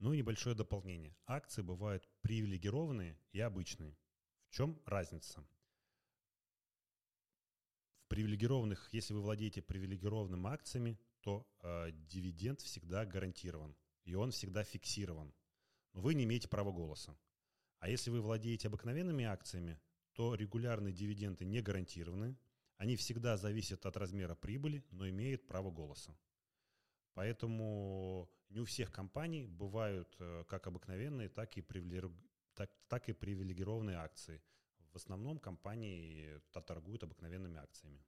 Ну и небольшое дополнение. Акции бывают привилегированные и обычные. В чем разница? В привилегированных, если вы владеете привилегированными акциями, то э, дивиденд всегда гарантирован, и он всегда фиксирован. Но вы не имеете права голоса. А если вы владеете обыкновенными акциями, то регулярные дивиденды не гарантированы, они всегда зависят от размера прибыли, но имеют право голоса. Поэтому не у всех компаний бывают э, как обыкновенные, так и, привилег... так, так и привилегированные акции. В основном компании торгуют обыкновенными акциями.